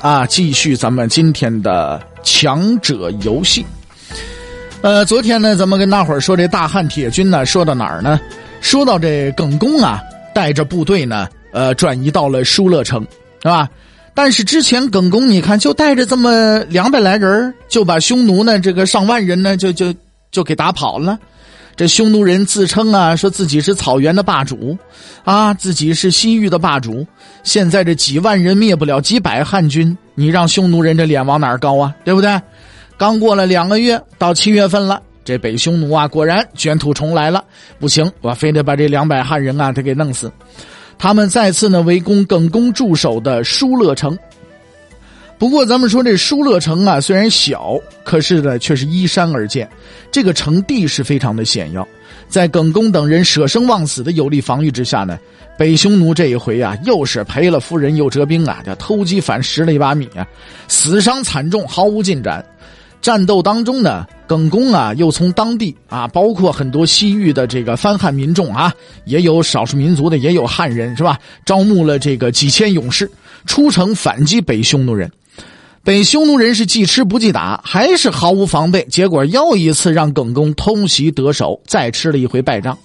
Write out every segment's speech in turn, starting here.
啊，继续咱们今天的强者游戏。呃，昨天呢，咱们跟大伙儿说这大汉铁军呢，说到哪儿呢？说到这耿恭啊，带着部队呢，呃，转移到了疏勒城，是吧？但是之前耿恭，你看就带着这么两百来人就把匈奴呢，这个上万人呢，就就就给打跑了。这匈奴人自称啊，说自己是草原的霸主，啊，自己是西域的霸主。现在这几万人灭不了几百汉军，你让匈奴人这脸往哪儿高啊？对不对？刚过了两个月，到七月份了，这北匈奴啊，果然卷土重来了。不行，我非得把这两百汉人啊，他给弄死。他们再次呢围攻耿恭驻守的疏勒城。不过，咱们说这疏勒城啊，虽然小，可是呢，却是依山而建。这个城地势非常的险要，在耿恭等人舍生忘死的有力防御之下呢，北匈奴这一回啊，又是赔了夫人又折兵啊，这偷鸡反蚀了一把米啊，死伤惨重，毫无进展。战斗当中呢，耿恭啊，又从当地啊，包括很多西域的这个番汉民众啊，也有少数民族的，也有汉人，是吧？招募了这个几千勇士，出城反击北匈奴人。北匈奴人是既吃不记打，还是毫无防备，结果又一次让耿恭偷袭得手，再吃了一回败仗。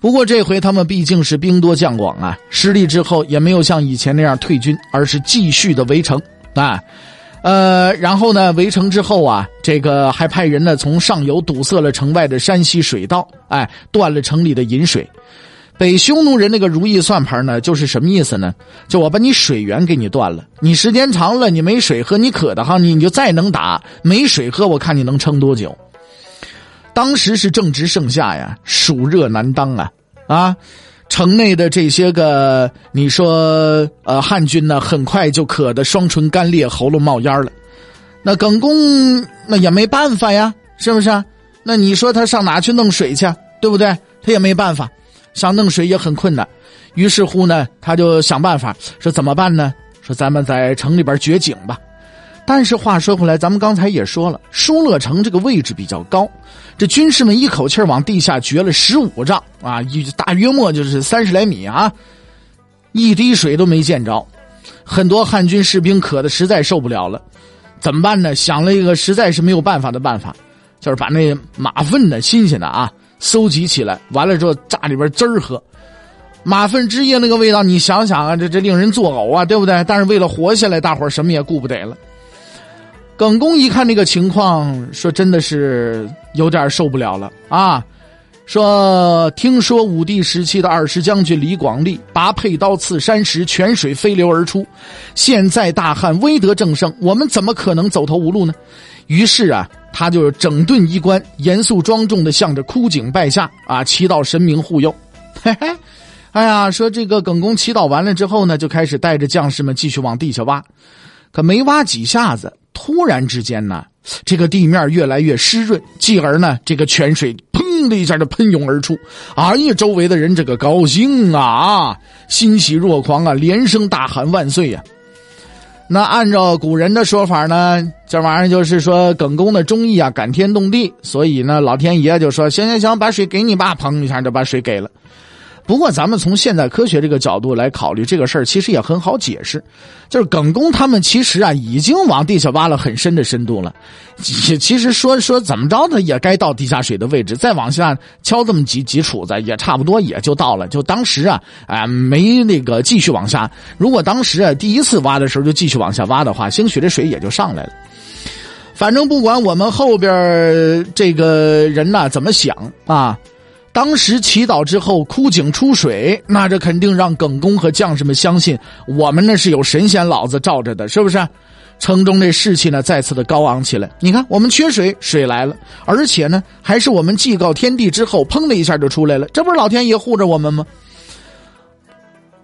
不过这回他们毕竟是兵多将广啊，失利之后也没有像以前那样退军，而是继续的围城啊。呃，然后呢，围城之后啊，这个还派人呢从上游堵塞了城外的山西水道，哎，断了城里的饮水。北匈奴人那个如意算盘呢，就是什么意思呢？就我把你水源给你断了，你时间长了，你没水喝，你渴的哈，你你就再能打，没水喝，我看你能撑多久。当时是正值盛夏呀，暑热难当啊啊！城内的这些个，你说呃，汉军呢，很快就渴得双唇干裂，喉咙冒烟了。那耿恭那也没办法呀，是不是？那你说他上哪去弄水去？对不对？他也没办法。想弄水也很困难，于是乎呢，他就想办法说怎么办呢？说咱们在城里边掘井吧。但是话说回来，咱们刚才也说了，疏勒城这个位置比较高，这军士们一口气往地下掘了十五丈啊，一大约莫就是三十来米啊，一滴水都没见着。很多汉军士兵渴的实在受不了了，怎么办呢？想了一个实在是没有办法的办法，就是把那马粪呢，新鲜的啊。搜集起来，完了之后榨里边汁儿喝，马粪汁液那个味道，你想想啊，这这令人作呕啊，对不对？但是为了活下来，大伙儿什么也顾不得了。耿恭一看这个情况，说真的是有点受不了了啊！说听说武帝时期的二十将军李广利拔佩刀刺山石，泉水飞流而出。现在大汉威德正盛，我们怎么可能走投无路呢？于是啊。他就整顿衣冠，严肃庄重的向着枯井拜下啊，祈祷神明护佑。嘿嘿，哎呀，说这个耿公祈祷完了之后呢，就开始带着将士们继续往地下挖。可没挖几下子，突然之间呢，这个地面越来越湿润，继而呢，这个泉水砰的一下就喷涌而出。哎呀，周围的人这个高兴啊，欣喜若狂啊，连声大喊万岁呀！那按照古人的说法呢，这玩意儿就是说耿公的忠义啊，感天动地，所以呢，老天爷就说：行行行，把水给你吧，砰一下就把水给了。不过，咱们从现代科学这个角度来考虑这个事儿，其实也很好解释。就是耿公他们其实啊，已经往地下挖了很深的深度了。其实说说怎么着呢，也该到地下水的位置，再往下敲这么几几杵子，也差不多也就到了。就当时啊，啊没那个继续往下。如果当时啊第一次挖的时候就继续往下挖的话，兴许这水也就上来了。反正不管我们后边这个人呐怎么想啊。当时祈祷之后，枯井出水，那这肯定让耿恭和将士们相信我们那是有神仙老子罩着的，是不是？城中这士气呢再次的高昂起来。你看，我们缺水，水来了，而且呢还是我们祭告天地之后，砰的一下就出来了，这不是老天爷护着我们吗？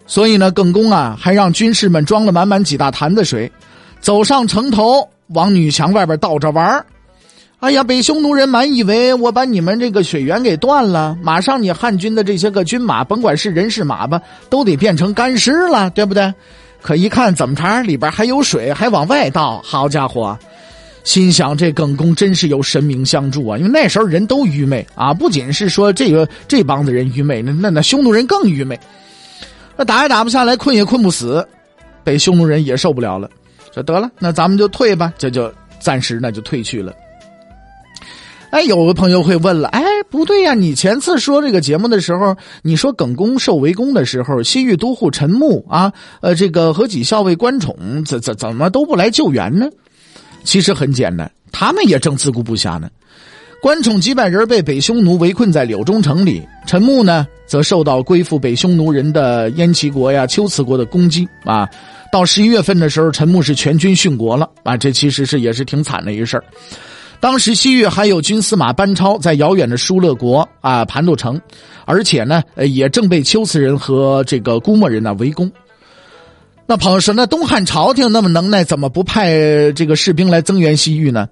所以呢，耿恭啊，还让军士们装了满满几大坛子水，走上城头，往女墙外边倒着玩儿。哎呀，北匈奴人满以为我把你们这个水源给断了，马上你汉军的这些个军马，甭管是人是马吧，都得变成干尸了，对不对？可一看怎么着，里边还有水，还往外倒，好家伙！心想这耿恭真是有神明相助啊！因为那时候人都愚昧啊，不仅是说这个这帮子人愚昧，那那那匈奴人更愚昧。那打也打不下来，困也困不死，北匈奴人也受不了了，说得了，那咱们就退吧，这就暂时那就退去了。哎，有个朋友会问了，哎，不对呀，你前次说这个节目的时候，你说耿恭受围攻的时候，西域都护陈穆啊，呃，这个和几校尉关宠怎怎怎么都不来救援呢？其实很简单，他们也正自顾不暇呢。关宠几百人被北匈奴围困在柳中城里，陈穆呢，则受到归附北匈奴人的燕齐国呀、秋瓷国的攻击啊。到十一月份的时候，陈穆是全军殉国了啊，这其实是也是挺惨的一事儿。当时西域还有军司马班超在遥远的疏勒国啊盘路城，而且呢，也正被龟兹人和这个姑墨人呢围攻。那朋友说，那东汉朝廷那么能耐，怎么不派这个士兵来增援西域呢？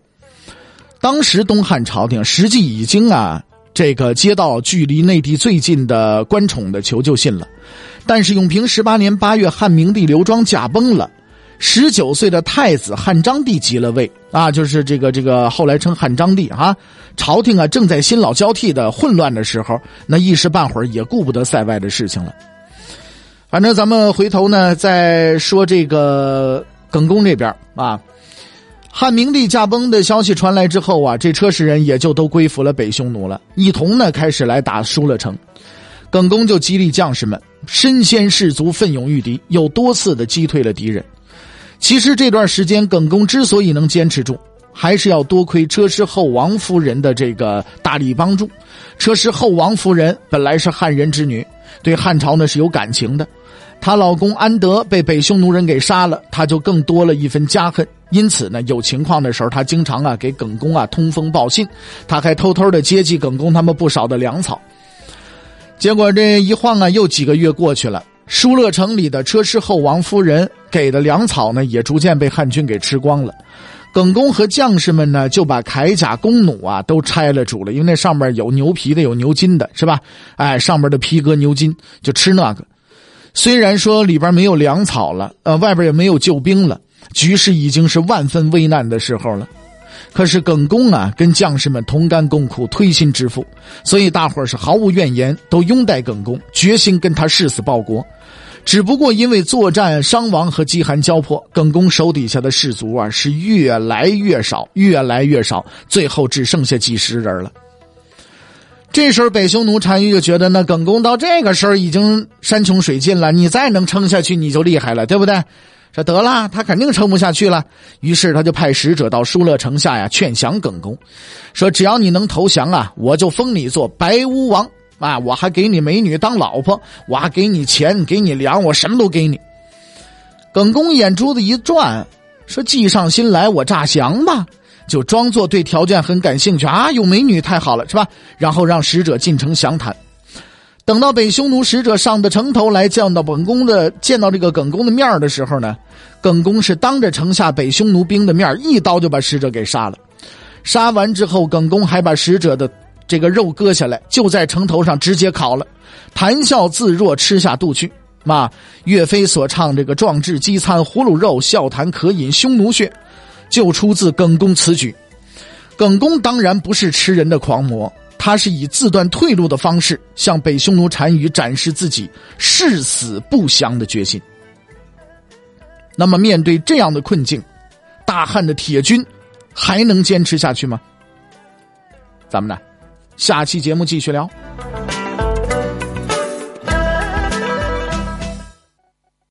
当时东汉朝廷实际已经啊，这个接到距离内地最近的关宠的求救信了，但是永平十八年八月，汉明帝刘庄驾崩了。十九岁的太子汉章帝即了位啊，就是这个这个后来称汉章帝啊。朝廷啊正在新老交替的混乱的时候，那一时半会儿也顾不得塞外的事情了。反正咱们回头呢再说这个耿恭这边啊，汉明帝驾崩的消息传来之后啊，这车氏人也就都归服了北匈奴了，一同呢开始来打疏勒城。耿恭就激励将士们身先士卒，奋勇御敌，又多次的击退了敌人。其实这段时间，耿恭之所以能坚持住，还是要多亏车师后王夫人的这个大力帮助。车师后王夫人本来是汉人之女，对汉朝呢是有感情的。她老公安德被北匈奴人给杀了，她就更多了一分家恨。因此呢，有情况的时候，她经常啊给耿恭啊通风报信，她还偷偷的接济耿恭他们不少的粮草。结果这一晃啊，又几个月过去了。疏勒城里的车师后王夫人给的粮草呢，也逐渐被汉军给吃光了。耿恭和将士们呢，就把铠甲弓弩啊都拆了煮了，因为那上面有牛皮的，有牛筋的，是吧？哎，上面的皮革牛筋就吃那个。虽然说里边没有粮草了，呃，外边也没有救兵了，局势已经是万分危难的时候了。可是耿恭啊，跟将士们同甘共苦，推心置腹，所以大伙是毫无怨言，都拥戴耿恭，决心跟他誓死报国。只不过因为作战伤亡和饥寒交迫，耿恭手底下的士卒啊是越来越少，越来越少，最后只剩下几十人了。这时候北匈奴单于就觉得，那耿恭到这个时候已经山穷水尽了，你再能撑下去，你就厉害了，对不对？说得了，他肯定撑不下去了。于是他就派使者到疏勒城下呀，劝降耿恭，说只要你能投降啊，我就封你做白乌王。啊！我还给你美女当老婆，我还给你钱，给你粮，我什么都给你。耿公眼珠子一转，说：“计上心来，我诈降吧。”就装作对条件很感兴趣啊！有美女太好了，是吧？然后让使者进城详谈。等到北匈奴使者上的城头来见到本宫的，见到这个耿公的面的时候呢，耿公是当着城下北匈奴兵的面一刀就把使者给杀了。杀完之后，耿公还把使者的。这个肉割下来，就在城头上直接烤了，谈笑自若，吃下肚去。嘛，岳飞所唱这个“壮志饥餐胡虏肉，笑谈渴饮匈奴血”，就出自耿恭此举。耿恭当然不是吃人的狂魔，他是以自断退路的方式向北匈奴单于展示自己誓死不降的决心。那么，面对这样的困境，大汉的铁军还能坚持下去吗？咱们呢？下期节目继续聊。